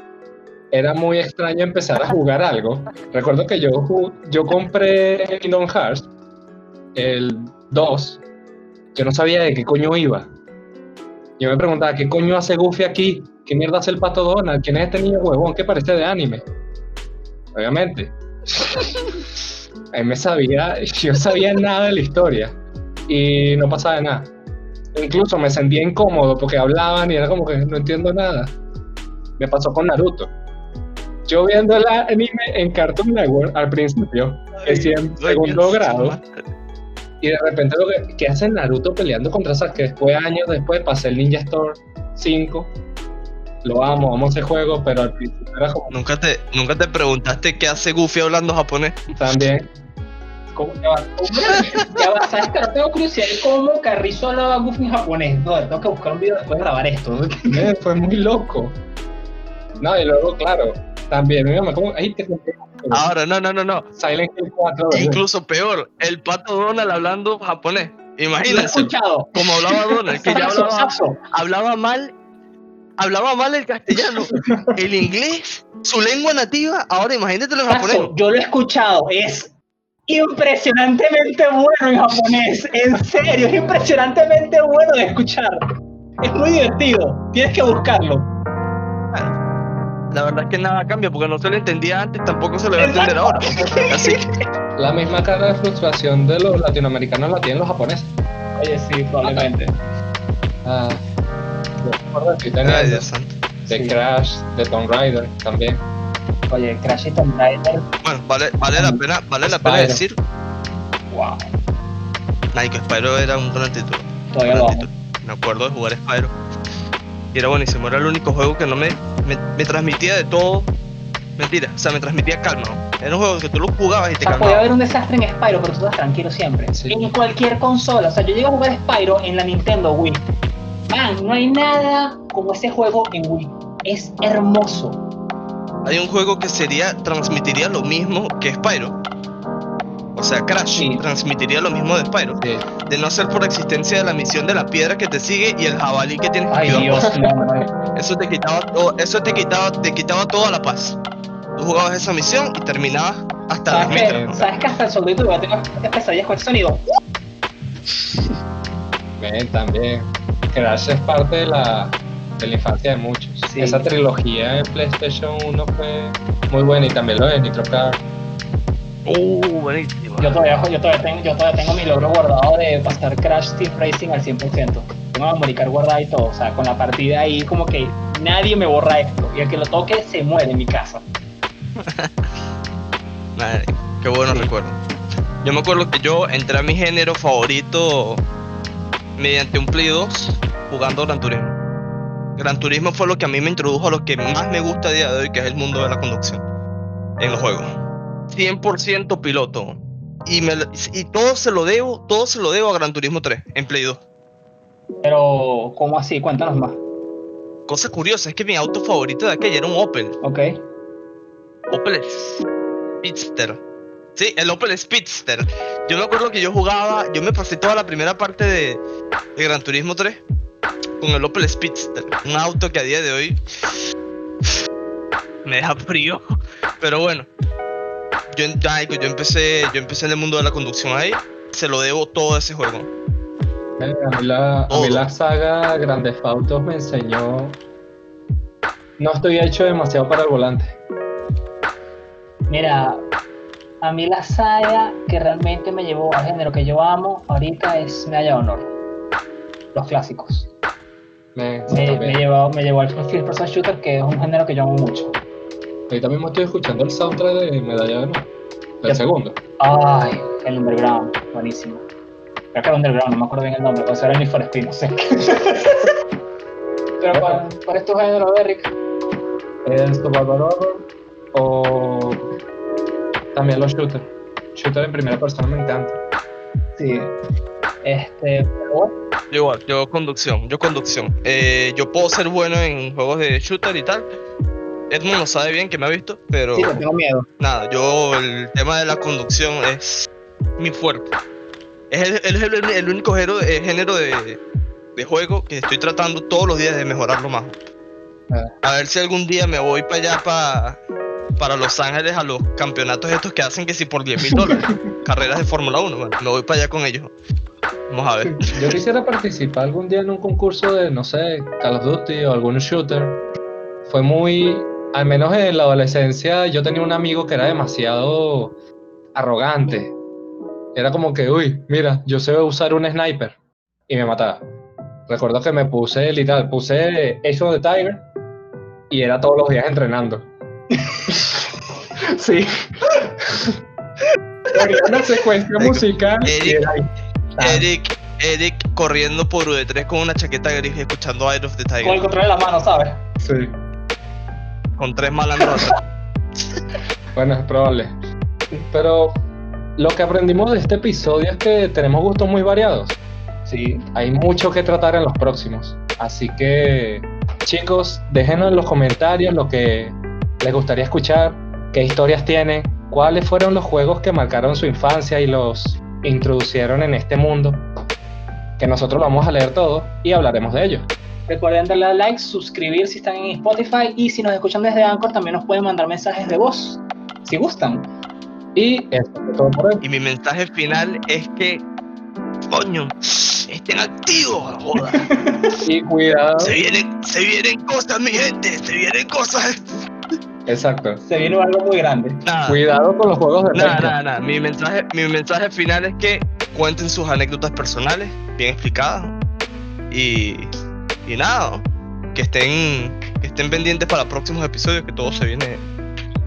Era muy extraño empezar a jugar algo. Recuerdo que yo, yo compré Kingdom Hearts, el 2, yo no sabía de qué coño iba. Yo me preguntaba, ¿qué coño hace Goofy aquí? ¿Qué mierda hace el pato Donald? ¿Quién es este niño huevón que parece de anime? Obviamente. Ahí me sabía, yo sabía nada de la historia y no pasaba nada. Incluso me sentía incómodo porque hablaban y era como que no entiendo nada. Me pasó con Naruto. Yo viendo el anime en Cartoon Network al principio, que en segundo Dios, grado, y de repente lo que, que hace Naruto peleando contra Sasuke, después años después pasé el Ninja Storm 5. Lo amo, amo ese juego, pero al principio era como Nunca te, nunca te preguntaste qué hace Goofy hablando japonés. también. ¿Cómo, ya va, ¿cómo- ya va, ¿sabes que ahora tengo curiosidad de cómo Carrizo hablaba Goofy en japonés? No, tengo que buscar un video después de grabar esto. [LAUGHS] Eh, fue muy loco. No, y luego, claro, también ahí te conté. Ahora, no, no, no, no. Silent Hill 4, ¿verdad? Incluso peor, el pato Donald hablando japonés. Escuchado. como hablaba Donald, que ya hablaba, hablaba mal, hablaba mal el castellano, el inglés, su lengua nativa. Ahora imagínatelo en japonés. Yo lo he escuchado. Es impresionantemente bueno en japonés. En serio, es impresionantemente bueno de escuchar. Es muy divertido. Tienes que buscarlo. La verdad es que nada cambia porque no se lo entendía antes, tampoco se lo va a entender ahora. Así La misma cara de frustración de los latinoamericanos la tienen los japoneses. Oye, sí, probablemente. Ah, que tenía ay de, Dios santo. de Sí. Crash, de Tomb Raider también. Oye, Crash y Tomb Raider. Bueno, vale, vale la pena, vale la pena decir, Wow. Nike Spyro era un gran título. Todavía gran título. Me acuerdo de jugar Spyro. Y era buenísimo, era el único juego que no me, me, me transmitía de todo. Mentira, o sea, me transmitía calma. ¿no? Era un juego que tú lo jugabas y O te sea, podía haber un desastre en Spyro, pero tú estás tranquilo siempre. Sí. En cualquier consola. O sea, yo llego a jugar Spyro en la Nintendo Wii. Man, no hay nada como ese juego en Wii. Es hermoso. Hay un juego que sería, transmitiría lo mismo que Spyro. O sea, Crash Sí. transmitiría lo mismo de Spyro. Sí. De no ser por existencia de la misión de la piedra que te sigue y el jabalí que tienes que Ay, esquivar. Dios. Eso te quitaba todo, eso te quitaba, te quitaba toda la paz. Tú jugabas esa misión y terminabas Hasta ¿Sabes los que, mitras. ¿Sabes que hasta el soldado yo tengo pesadillas con ese sonido? Ven, también. Crash es parte de la, de la infancia de muchos. Sí. Esa trilogía en PlayStation 1 fue muy buena y también lo de Nitro Car. Uh, buenísimo. Yo todavía, yo, todavía tengo, yo todavía tengo mi logro guardado de pasar Crash Team Racing al 100%. Tengo la memory card guardada y todo. O sea, con la partida ahí como que nadie me borra esto. Y el que lo toque se muere en mi casa. [LAUGHS] Madre, qué buenos Sí. recuerdos. Yo me acuerdo que yo entré a mi género favorito mediante un Play 2 jugando Gran Turismo. Gran Turismo fue lo que a mí me introdujo a lo que más me gusta a día de hoy, que es el mundo de la conducción en los juegos. 100% piloto. Y, me, y todo se lo debo, todo se lo debo a Gran Turismo 3 en Play 2. Pero, ¿cómo así? Cuéntanos más. Cosa curiosa es que mi auto favorito de aquella era un Opel. ¿Ok? Opel Speedster. Sí, el Opel Speedster. Yo me acuerdo que yo jugaba, yo me pasé toda la primera parte de, de Gran Turismo 3 con el Opel Speedster. Un auto que a día de hoy me deja frío. Pero bueno, yo, ay, yo empecé, yo empecé en el mundo de la conducción ahí. Se lo debo todo a ese juego. A mí, la, a mí la saga Grandes Autos me enseñó. No estoy hecho demasiado para el volante. Mira, a mí la saga que realmente me llevó al género que yo amo ahorita es Medalla de Honor. Los clásicos. Me, Me, también. me llevó, me llevó al First Person Shooter, que es un género que yo amo mucho. Ahorita mismo estoy escuchando el soundtrack de Medalla de Honor. El segundo. Ay, el Underground, buenísimo. Creo que era Underground, no me acuerdo bien el nombre, o sea, era Need for Speed, no sé. [LAUGHS] Pero ¿cuál, cuál es tu género, Derrick? El Survival Horror o también los shooters. Shooter en primera persona me encanta. Sí. Este, Yo igual, yo conducción, yo conducción. Eh, yo puedo ser bueno en juegos de shooter y tal. Edmund lo sabe bien que me ha visto, pero sí, le tengo miedo. nada, yo el tema de la conducción es mi fuerte. Es el, el- el- el único género, eh, género de, de juego que estoy tratando todos los días de mejorarlo más. Ah. A ver si algún día me voy para allá, para, para Los Ángeles, a los campeonatos estos que hacen que si por 10 mil dólares, [LAUGHS] carreras de Fórmula 1, bueno, me voy para allá con ellos. Vamos a ver. Yo quisiera participar algún día en un concurso de, no sé, Call of Duty o algún shooter. Fue muy, al menos en la adolescencia, yo tenía un amigo que era demasiado arrogante. Era como que, uy, mira, yo sé usar un sniper y me mataba. Recuerdo que me puse, literal, puse of the Tiger y era todos los días entrenando. [LAUGHS] sí. Una secuencia musical Eric. Eric, Eric corriendo por UD3 con una chaqueta gris y escuchando Eye of the Con el Tiger control de la mano, ¿sabes? Sí. con tres malandros. [LAUGHS] Bueno, es probable. Pero lo que aprendimos de este episodio es que tenemos gustos muy variados. Sí. Hay mucho que tratar en los próximos. Así que, chicos, déjenos en los comentarios lo que les gustaría escuchar, qué historias tienen, cuáles fueron los juegos que marcaron su infancia y los introducieron en este mundo. Que nosotros lo vamos a leer todo y hablaremos de ellos. Recuerden darle a like, suscribir si están en Spotify y si nos escuchan desde Anchor también nos pueden mandar mensajes de voz, si gustan. Y eso es todo por hoy. Y mi mensaje final es que, coño, estén activos, joda. [LAUGHS] Y cuidado. Se vienen, se vienen cosas, mi gente, se vienen cosas. Exacto. Se viene algo muy grande. Nada, Cuidado con los juegos de nada, pesca. nada, nada. Mi mensaje, mi mensaje final es que cuenten sus anécdotas personales, bien explicadas. Y, y nada, que estén, que estén pendientes para próximos episodios, que todo se viene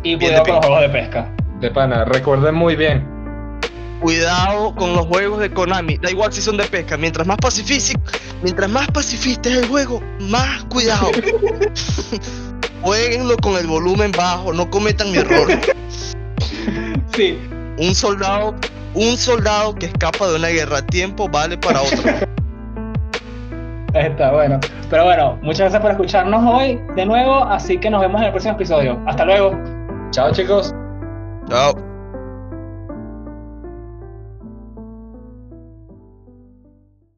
Y cuidado de con los juegos de pesca. De pana, recuerden muy bien. Cuidado con los juegos de Konami. Da igual si son de pesca. Mientras más pacifístico, mientras más pacifista es el juego, más cuidado. [LAUGHS] Jueguenlo con el volumen bajo, no cometan mi error. [LAUGHS] Sí. Un soldado, un soldado que escapa de una guerra a tiempo vale para otro. Está bueno. Pero bueno, muchas gracias por escucharnos hoy de nuevo, así que nos vemos en el próximo episodio. Hasta luego. Chao chicos. Chao.